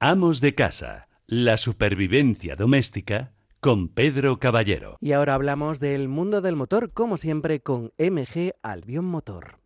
Amos de casa. La supervivencia doméstica con Pedro Caballero. Y ahora hablamos del mundo del motor, como siempre, con MG Albion Motor.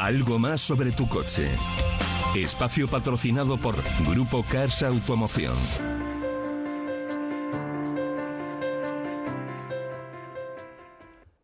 Algo más sobre tu coche. Espacio patrocinado por Grupo Cars Automoción.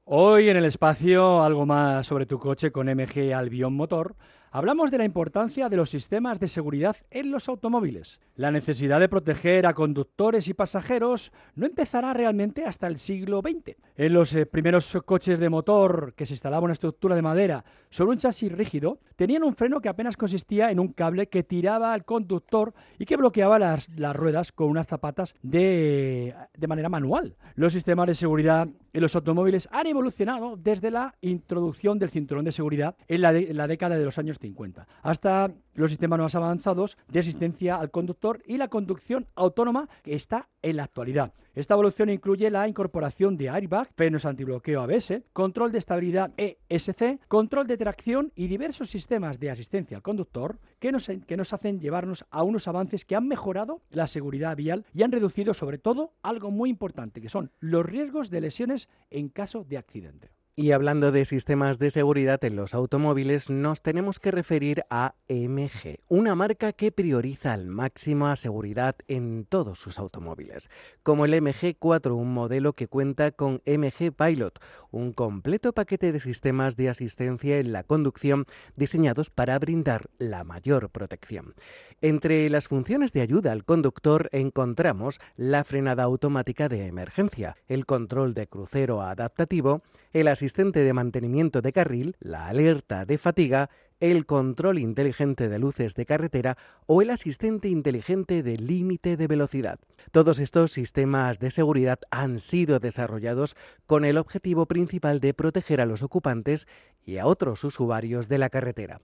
Hoy en el espacio algo más sobre tu coche con MG Albion Motor Hablamos de la importancia de los sistemas de seguridad en los automóviles. La necesidad de proteger a conductores y pasajeros no empezará realmente hasta el siglo XX. En los eh, primeros coches de motor que se instalaba una estructura de madera sobre un chasis rígido, tenían un freno que apenas consistía en un cable que tiraba al conductor y que bloqueaba las, ruedas con unas zapatas de, de manera manual. Los sistemas de seguridad en los automóviles han evolucionado desde la introducción del cinturón de seguridad en la, en la década de los años 50, hasta los sistemas más avanzados de asistencia al conductor y la conducción autónoma que está en la actualidad. Esta evolución incluye la incorporación de airbag, frenos antibloqueo ABS, control de estabilidad ESC, control de tracción y diversos sistemas de asistencia al conductor que nos, que nos hacen llevarnos a unos avances que han mejorado la seguridad vial y han reducido sobre todo algo muy importante que son los riesgos de lesiones en caso de accidente. Y hablando de sistemas de seguridad en los automóviles, nos tenemos que referir a MG, una marca que prioriza al máximo la seguridad en todos sus automóviles, como el MG4, un modelo que cuenta con MG Pilot, un completo paquete de sistemas de asistencia en la conducción diseñados para brindar la mayor protección. Entre las funciones de ayuda al conductor encontramos la frenada automática de emergencia, el control de crucero adaptativo, el asistente de mantenimiento de carril, la alerta de fatiga, el control inteligente de luces de carretera o el asistente inteligente de límite de velocidad. Todos estos sistemas de seguridad han sido desarrollados con el objetivo principal de proteger a los ocupantes y a otros usuarios de la carretera.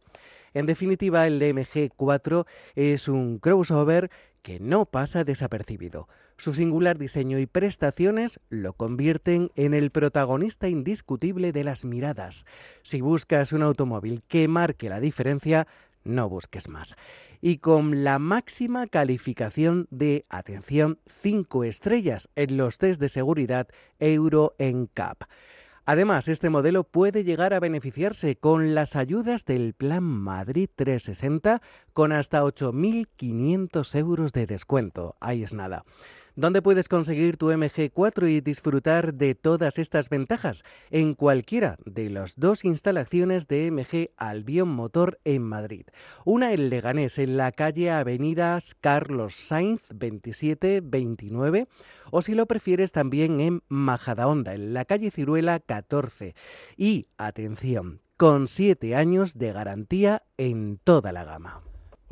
En definitiva, el DMG 4 es un crossover que no pasa desapercibido. Su singular diseño y prestaciones lo convierten en el protagonista indiscutible de las miradas. Si buscas un automóvil que marque la diferencia, no busques más. Y con la máxima calificación de, atención, 5 estrellas en los test de seguridad Euro NCAP. Además, este modelo puede llegar a beneficiarse con las ayudas del Plan Madrid 360 con hasta 8.500 euros de descuento. Ahí es nada. ¿Dónde puedes conseguir tu MG4 y disfrutar de todas estas ventajas? En cualquiera de las dos instalaciones de MG Albion Motor en Madrid. Una en Leganés, en la calle Avenidas Carlos Sainz 2729, o si lo prefieres también en Majadahonda, en la calle Ciruela 14. Y, atención, con 7 años de garantía en toda la gama.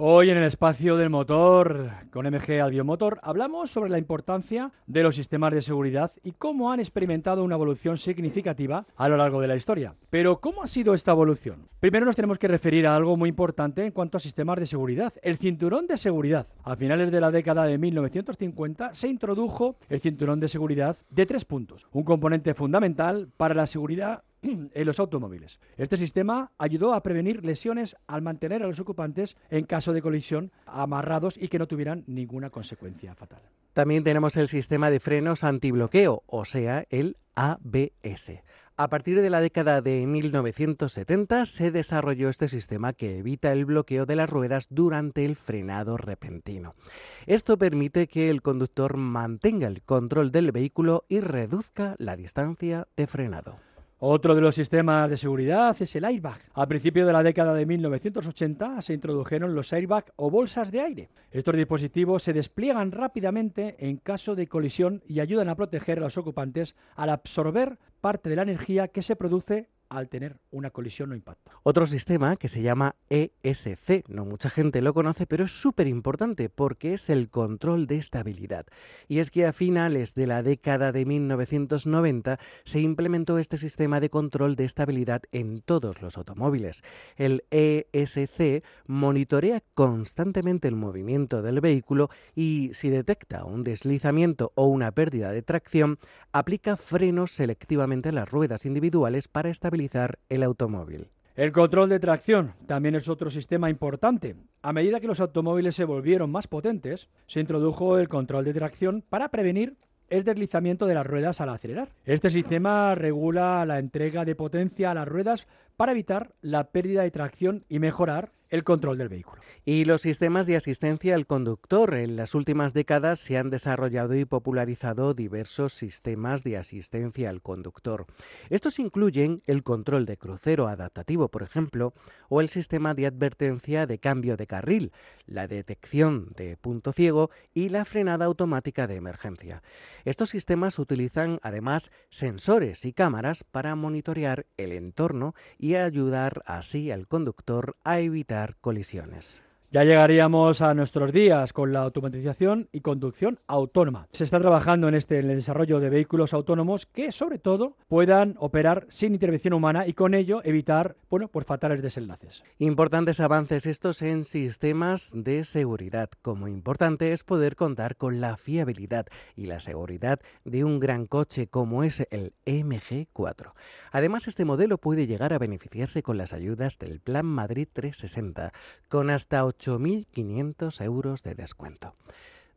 Hoy en el espacio del motor con MG Albiomotor hablamos sobre la importancia de los sistemas de seguridad y cómo han experimentado una evolución significativa a lo largo de la historia. Pero ¿cómo ha sido esta evolución? Primero nos tenemos que referir a algo muy importante en cuanto a sistemas de seguridad, el cinturón de seguridad. A finales de la década de 1950 se introdujo el cinturón de seguridad de tres puntos, un componente fundamental para la seguridad en los automóviles. Este sistema ayudó a prevenir lesiones al mantener a los ocupantes en caso de colisión amarrados y que no tuvieran ninguna consecuencia fatal. También tenemos el sistema de frenos antibloqueo, o sea, el ABS. A partir de la década de 1970 se desarrolló este sistema que evita el bloqueo de las ruedas durante el frenado repentino. Esto permite que el conductor mantenga el control del vehículo y reduzca la distancia de frenado. Otro de los sistemas de seguridad es el airbag. A principios de la década de 1980 se introdujeron los airbags o bolsas de aire. Estos dispositivos se despliegan rápidamente en caso de colisión y ayudan a proteger a los ocupantes al absorber parte de la energía que se produce al tener una colisión o impacto. Otro sistema que se llama ESC, no mucha gente lo conoce, pero es súper importante porque es el control de estabilidad. Y es que a finales de la década de 1990 se implementó este sistema de control de estabilidad en todos los automóviles. El ESC monitorea constantemente el movimiento del vehículo y si detecta un deslizamiento o una pérdida de tracción, aplica frenos selectivamente a las ruedas individuales para estabilizar el automóvil. El control de tracción también es otro sistema importante. A medida que los automóviles se volvieron más potentes, se introdujo el control de tracción para prevenir el deslizamiento de las ruedas al acelerar. Este sistema regula la entrega de potencia a las ruedas para evitar la pérdida de tracción y mejorar el control del vehículo. Y los sistemas de asistencia al conductor. En las últimas décadas se han desarrollado y popularizado diversos sistemas de asistencia al conductor. Estos incluyen el control de crucero adaptativo, por ejemplo, o el sistema de advertencia de cambio de carril, la detección de punto ciego y la frenada automática de emergencia. Estos sistemas utilizan además sensores y cámaras para monitorear el entorno y ayudar así al conductor a evitar colisiones. Ya llegaríamos a nuestros días con la automatización y conducción autónoma. Se está trabajando en este en el desarrollo de vehículos autónomos que sobre todo puedan operar sin intervención humana y con ello evitar, bueno, pues fatales desenlaces. Importantes avances estos en sistemas de seguridad. Como importante es poder contar con la fiabilidad y la seguridad de un gran coche como es el MG4. Además, este modelo puede llegar a beneficiarse con las ayudas del Plan Madrid 360 con hasta 8.500 euros de descuento.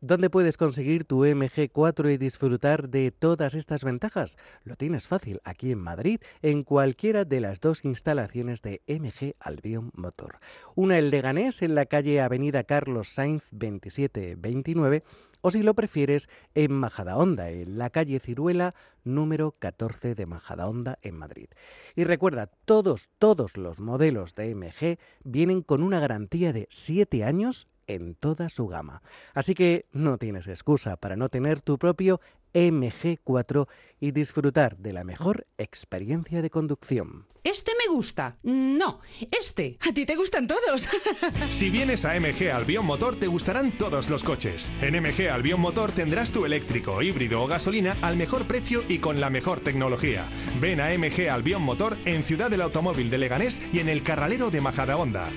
¿Dónde puedes conseguir tu MG4 y disfrutar de todas estas ventajas? Lo tienes fácil, aquí en Madrid, en cualquiera de las dos instalaciones de MG Albion Motor. Una en Leganés, en la calle Avenida Carlos Sainz 2729, o si lo prefieres, en Majadahonda, en la calle Ciruela número 14 de Majadahonda, en Madrid. Y recuerda, todos, todos los modelos de MG vienen con una garantía de 7 años en toda su gama. Así que no tienes excusa para no tener tu propio MG4 y disfrutar de la mejor experiencia de conducción. Este me gusta. No, este. A ti te gustan todos. si vienes a MG Albion Motor te gustarán todos los coches. En MG Albion Motor tendrás tu eléctrico, híbrido o gasolina al mejor precio y con la mejor tecnología. Ven a MG Albion Motor en Ciudad del Automóvil de Leganés y en el Carralero de Majadahonda.